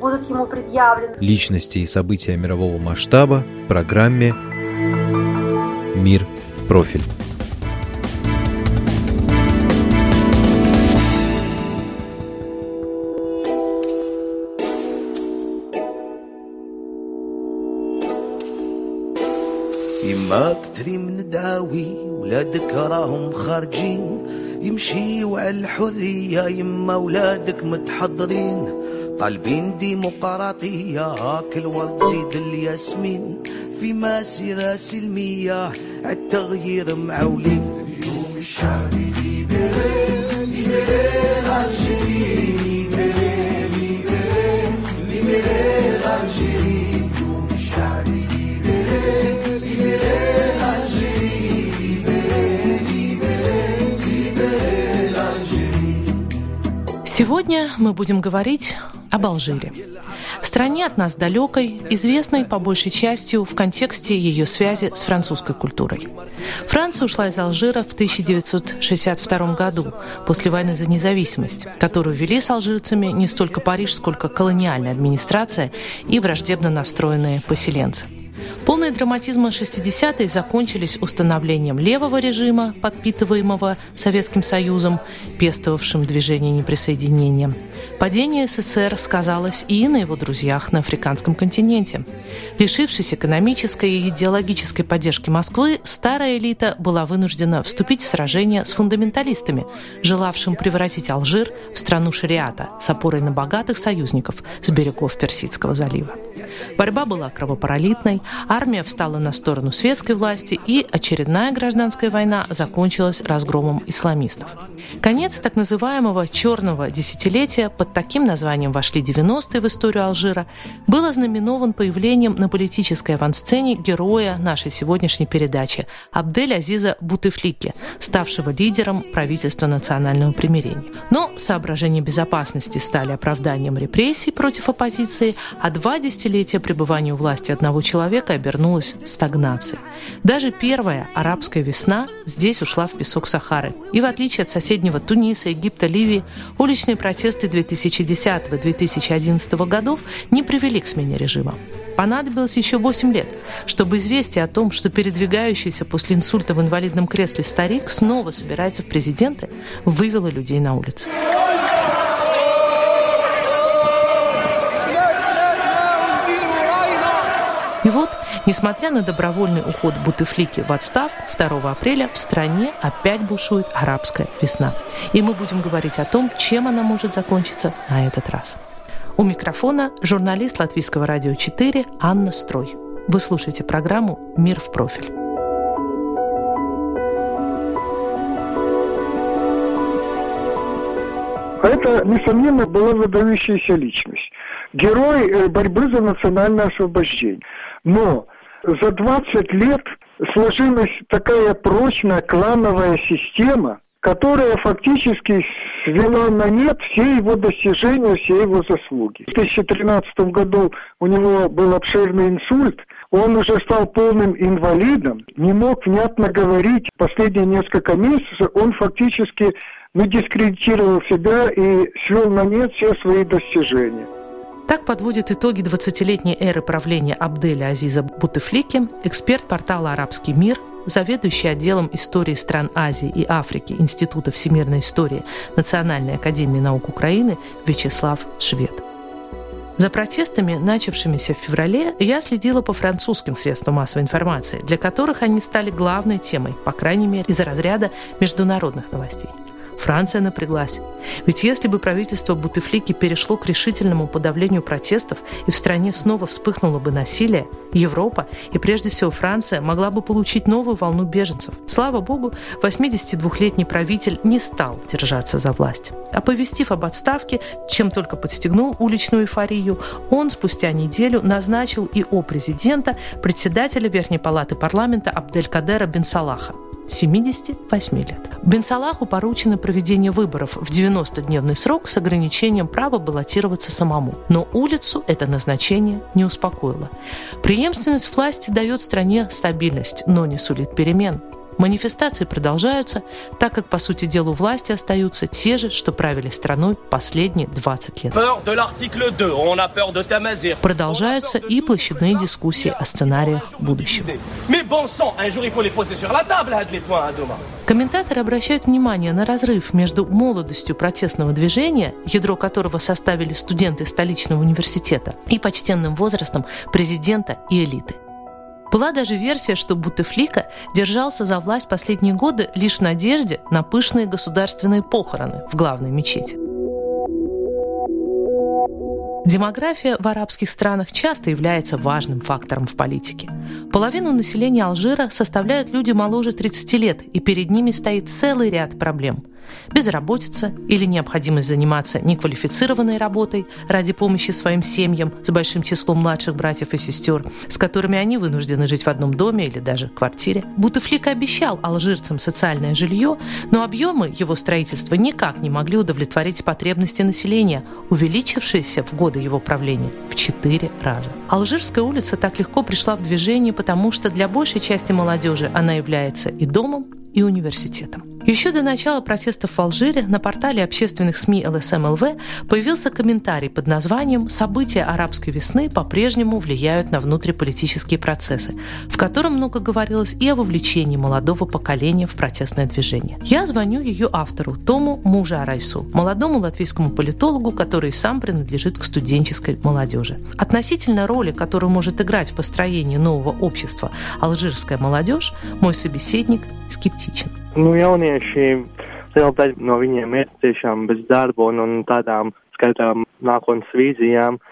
будут ему предъявлены. Личности и события мирового масштаба в программе «Мир в профиль». يماك تدري من داوي ولادك راهم خارجين يمشيوا على الحرية يما ولادك متحضرين طالبين ديمقراطية هاك الورد زيد الياسمين في مسيرة سلمية عالتغيير معولين اليوم الشعبي ليبري ليبري الجيري ليبري ليبري ليبري الجيري اليوم الشعبي ليبري ليبري الجيري ليبري ليبري ليبري الجيري Сегодня мы будем говорить об Алжире. Стране от нас далекой, известной по большей частью в контексте ее связи с французской культурой. Франция ушла из Алжира в 1962 году, после войны за независимость, которую вели с алжирцами не столько Париж, сколько колониальная администрация и враждебно настроенные поселенцы. Полные драматизма 60-е закончились установлением левого режима, подпитываемого Советским Союзом, пестовавшим движение неприсоединения. Падение СССР сказалось и на его друзьях на африканском континенте. Лишившись экономической и идеологической поддержки Москвы, старая элита была вынуждена вступить в сражение с фундаменталистами, желавшим превратить Алжир в страну шариата с опорой на богатых союзников с берегов Персидского залива. Борьба была кровопролитной, армия встала на сторону светской власти, и очередная гражданская война закончилась разгромом исламистов. Конец так называемого «черного десятилетия» под таким названием вошли 90-е в историю Алжира, был ознаменован появлением на политической авансцене героя нашей сегодняшней передачи Абдель Азиза Бутефлики, ставшего лидером правительства национального примирения. Но соображения безопасности стали оправданием репрессий против оппозиции, а два десятилетия пребывания у власти одного человека обернулось стагнацией. Даже первая арабская весна здесь ушла в песок Сахары. И в отличие от соседнего Туниса, Египта, Ливии, уличные протесты 2010-2011 годов не привели к смене режима. Понадобилось еще 8 лет, чтобы известие о том, что передвигающийся после инсульта в инвалидном кресле старик снова собирается в президенты, вывело людей на улицы. И вот, несмотря на добровольный уход Бутефлики в отставку, 2 апреля в стране опять бушует арабская весна. И мы будем говорить о том, чем она может закончиться на этот раз. У микрофона журналист Латвийского радио 4 Анна Строй. Вы слушаете программу «Мир в профиль». Это, несомненно, была выдающаяся личность. Герой э, борьбы за национальное освобождение. Но за 20 лет сложилась такая прочная клановая система, которая фактически свела на нет все его достижения, все его заслуги. В 2013 году у него был обширный инсульт, он уже стал полным инвалидом, не мог внятно говорить. Последние несколько месяцев он фактически ну, дискредитировал себя и свел на нет все свои достижения. Так подводит итоги 20-летней эры правления Абделя Азиза Бутефлики эксперт портала «Арабский мир», заведующий отделом истории стран Азии и Африки Института всемирной истории Национальной академии наук Украины Вячеслав Швед. За протестами, начавшимися в феврале, я следила по французским средствам массовой информации, для которых они стали главной темой, по крайней мере, из разряда международных новостей – Франция напряглась. Ведь если бы правительство Бутефлики перешло к решительному подавлению протестов и в стране снова вспыхнуло бы насилие, Европа и прежде всего Франция могла бы получить новую волну беженцев. Слава богу, 82-летний правитель не стал держаться за власть. Оповестив об отставке, чем только подстегнул уличную эйфорию, он спустя неделю назначил и о президента председателя Верхней палаты парламента Абделькадера Бенсалаха. 78 лет. Бенсалаху поручено проведение выборов в 90-дневный срок с ограничением права баллотироваться самому. Но улицу это назначение не успокоило. Преемственность власти дает стране стабильность, но не сулит перемен. Манифестации продолжаются, так как, по сути дела, власти остаются те же, что правили страной последние 20 лет. Продолжаются и площадные дискуссии о сценариях будущего. Комментаторы обращают внимание на разрыв между молодостью протестного движения, ядро которого составили студенты столичного университета, и почтенным возрастом президента и элиты. Была даже версия, что Бутефлика держался за власть последние годы лишь в надежде на пышные государственные похороны в главной мечети. Демография в арабских странах часто является важным фактором в политике. Половину населения Алжира составляют люди моложе 30 лет, и перед ними стоит целый ряд проблем – безработица или необходимость заниматься неквалифицированной работой ради помощи своим семьям с большим числом младших братьев и сестер, с которыми они вынуждены жить в одном доме или даже квартире. Бутефлика обещал алжирцам социальное жилье, но объемы его строительства никак не могли удовлетворить потребности населения, увеличившиеся в годы его правления в четыре раза. Алжирская улица так легко пришла в движение, потому что для большей части молодежи она является и домом, и университетом. Еще до начала протестов в Алжире на портале общественных СМИ ЛСМЛВ появился комментарий под названием «События арабской весны по-прежнему влияют на внутриполитические процессы», в котором много говорилось и о вовлечении молодого поколения в протестное движение. Я звоню ее автору, Тому Мужа Арайсу, молодому латвийскому политологу, который сам принадлежит к студенческой молодежи. Относительно роли, которую может играть в построении нового общества алжирская молодежь, мой собеседник skeptičen. Nu, jaunieši liela daļa no viņiem ir tiešām bez darba un, un tādām skaitām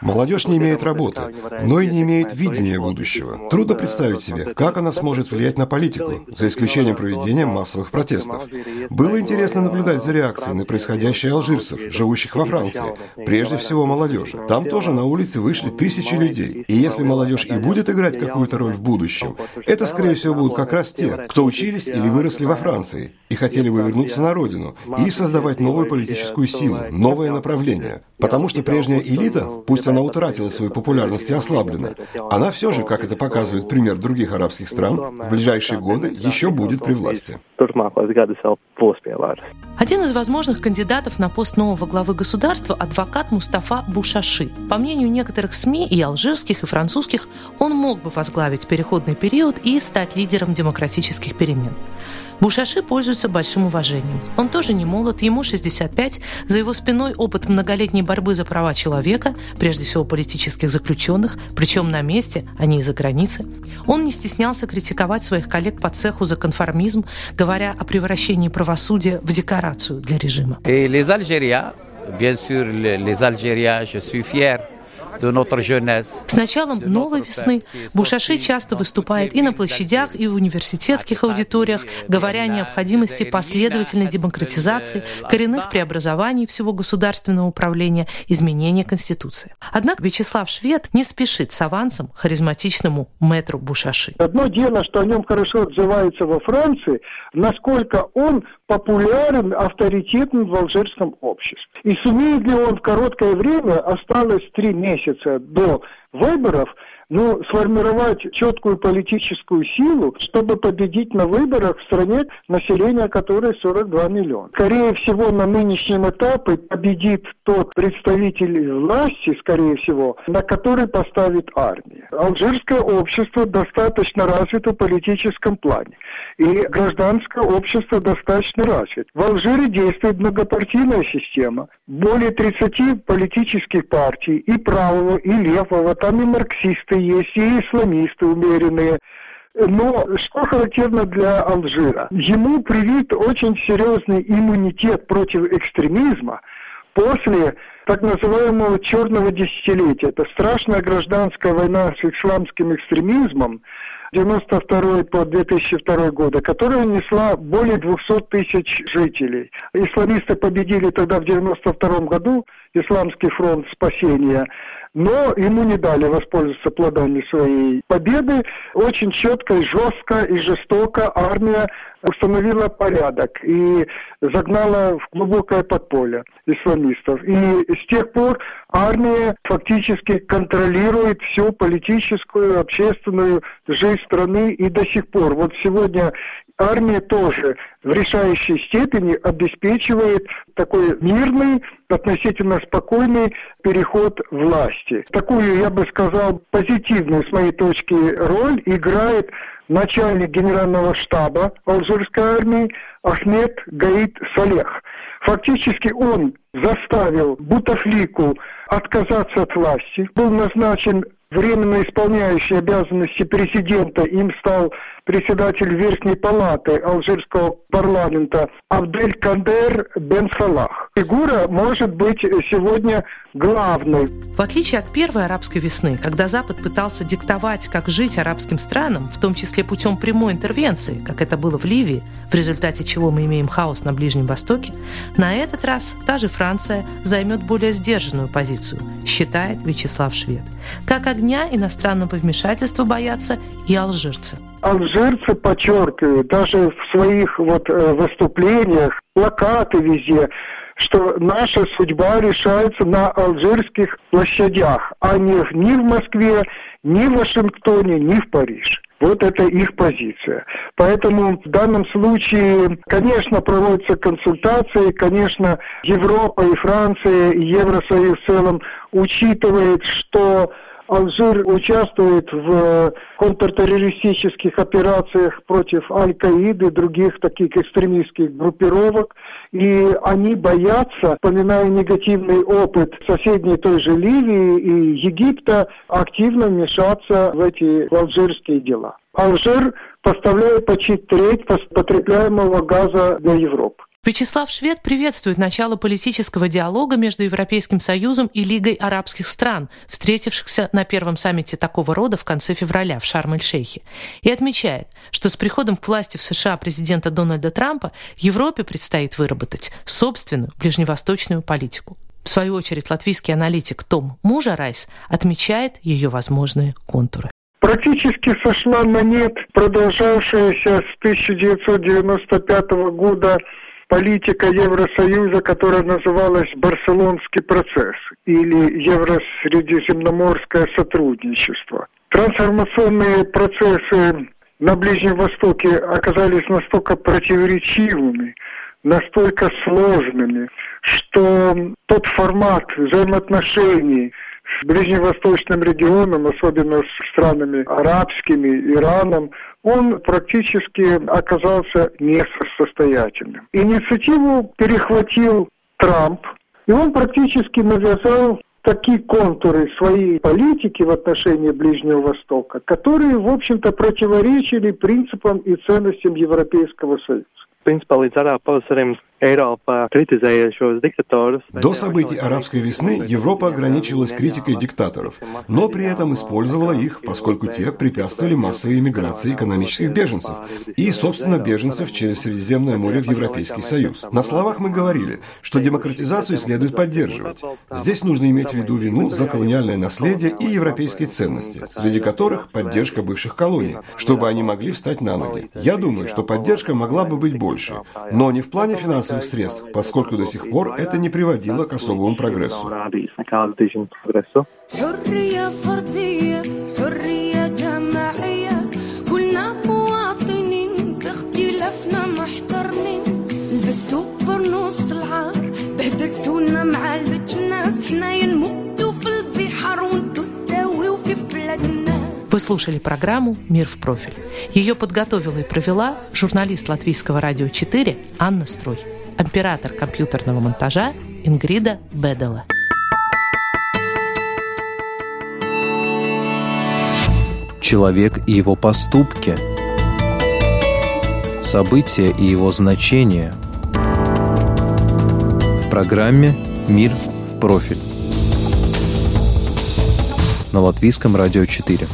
Молодежь не имеет работы, но и не имеет видения будущего. Трудно представить себе, как она сможет влиять на политику, за исключением проведения массовых протестов. Было интересно наблюдать за реакцией на происходящее алжирцев, живущих во Франции, прежде всего молодежи. Там тоже на улице вышли тысячи людей. И если молодежь и будет играть какую-то роль в будущем, это, скорее всего, будут как раз те, кто учились или выросли во Франции и хотели бы вернуться на родину и создавать новую политическую силу, новое направление. Потому что прежняя элита, пусть она утратила свою популярность и ослаблена, она все же, как это показывает пример других арабских стран, в ближайшие годы еще будет при власти. Один из возможных кандидатов на пост нового главы государства – адвокат Мустафа Бушаши. По мнению некоторых СМИ, и алжирских, и французских, он мог бы возглавить переходный период и стать лидером демократических перемен. Бушаши пользуется большим уважением. Он тоже не молод, ему 65, за его спиной опыт многолетней борьбы за права человека, прежде всего политических заключенных, причем на месте, а не из-за границы. Он не стеснялся критиковать своих коллег по цеху за конформизм, говоря о превращении правосудия в декорацию для режима. Bien sûr, les Algériens, je suis fier с началом новой весны Бушаши часто выступает и на площадях, и в университетских аудиториях, говоря о необходимости последовательной демократизации, коренных преобразований всего государственного управления, изменения Конституции. Однако Вячеслав Швед не спешит с авансом харизматичному мэтру Бушаши. Одно дело, что о нем хорошо отзываются во Франции, насколько он популярен, авторитетен в алжирском обществе. И сумеет ли он в короткое время, осталось три месяца до выборов, ну, сформировать четкую политическую силу, чтобы победить на выборах в стране, население которой 42 миллиона. Скорее всего, на нынешнем этапе победит тот представитель власти, скорее всего, на который поставит армия. Алжирское общество достаточно развито в политическом плане, и гражданское общество достаточно развито. В Алжире действует многопартийная система, более 30 политических партий, и правого, и левого, там и марксисты есть, и исламисты умеренные. Но что характерно для Алжира? Ему привит очень серьезный иммунитет против экстремизма после так называемого черного десятилетия. Это страшная гражданская война с исламским экстремизмом, 92 по 2002 года, которая несла более 200 тысяч жителей. Исламисты победили тогда в 92 году, Исламский фронт спасения, но ему не дали воспользоваться плодами своей победы. Очень четко и жестко и жестоко армия установила порядок и загнала в глубокое подполье исламистов. И с тех пор армия фактически контролирует всю политическую, общественную жизнь страны и до сих пор. Вот сегодня армия тоже в решающей степени обеспечивает такой мирный, относительно спокойный переход власти. Такую, я бы сказал, позитивную, с моей точки, роль играет начальник генерального штаба алжирской армии Ахмед Гаид Салех. Фактически он заставил Бутафлику отказаться от власти, был назначен временно исполняющий обязанности президента, им стал председатель Верхней палаты алжирского парламента Абдель Кандер Бен Салах. Фигура может быть сегодня главной. В отличие от первой арабской весны, когда Запад пытался диктовать, как жить арабским странам, в том числе путем прямой интервенции, как это было в Ливии, в результате чего мы имеем хаос на Ближнем Востоке, на этот раз та же Франция займет более сдержанную позицию, считает Вячеслав Швед. Как огня иностранного вмешательства боятся и алжирцы алжирцы подчеркивают, даже в своих вот э, выступлениях, плакаты везде, что наша судьба решается на алжирских площадях, а не ни в Москве, ни в Вашингтоне, ни в Париже. Вот это их позиция. Поэтому в данном случае, конечно, проводятся консультации, конечно, Европа и Франция, и Евросоюз в целом учитывает, что Алжир участвует в контртеррористических операциях против Аль-Каиды, других таких экстремистских группировок, и они боятся, вспоминая негативный опыт соседней той же Ливии и Египта, активно вмешаться в эти алжирские дела. Алжир поставляет почти треть потребляемого газа для Европы. Вячеслав Швед приветствует начало политического диалога между Европейским Союзом и Лигой арабских стран, встретившихся на первом саммите такого рода в конце февраля в Шарм-эль-Шейхе, и отмечает, что с приходом к власти в США президента Дональда Трампа Европе предстоит выработать собственную ближневосточную политику. В свою очередь, латвийский аналитик Том Мужарайс отмечает ее возможные контуры практически сошла на нет продолжавшаяся с 1995 года политика Евросоюза, которая называлась Барселонский процесс или Евросредиземноморское сотрудничество. Трансформационные процессы на Ближнем Востоке оказались настолько противоречивыми, настолько сложными, что тот формат взаимоотношений с ближневосточным регионом, особенно с странами арабскими, Ираном, он практически оказался несостоятельным. Инициативу перехватил Трамп, и он практически навязал такие контуры своей политики в отношении Ближнего Востока, которые, в общем-то, противоречили принципам и ценностям Европейского Союза. Principā līdz arābu pavasarim До событий арабской весны Европа ограничилась критикой диктаторов, но при этом использовала их, поскольку те препятствовали массовой иммиграции экономических беженцев и, собственно, беженцев через Средиземное море в Европейский Союз. На словах мы говорили, что демократизацию следует поддерживать. Здесь нужно иметь в виду вину за колониальное наследие и европейские ценности, среди которых поддержка бывших колоний, чтобы они могли встать на ноги. Я думаю, что поддержка могла бы быть больше, но не в плане финансовых финансовых средств, поскольку до сих пор это не приводило к особому прогрессу. مع البجناس حنا نموتوا في البحر وانتوا تداويوا في بلادنا Вы слушали программу «Мир в профиль». Ее подготовила и провела журналист Латвийского радио 4 Анна Струй, оператор компьютерного монтажа Ингрида Бедела. Человек и его поступки. События и его значение. В программе «Мир в профиль» на Латвийском радио 4.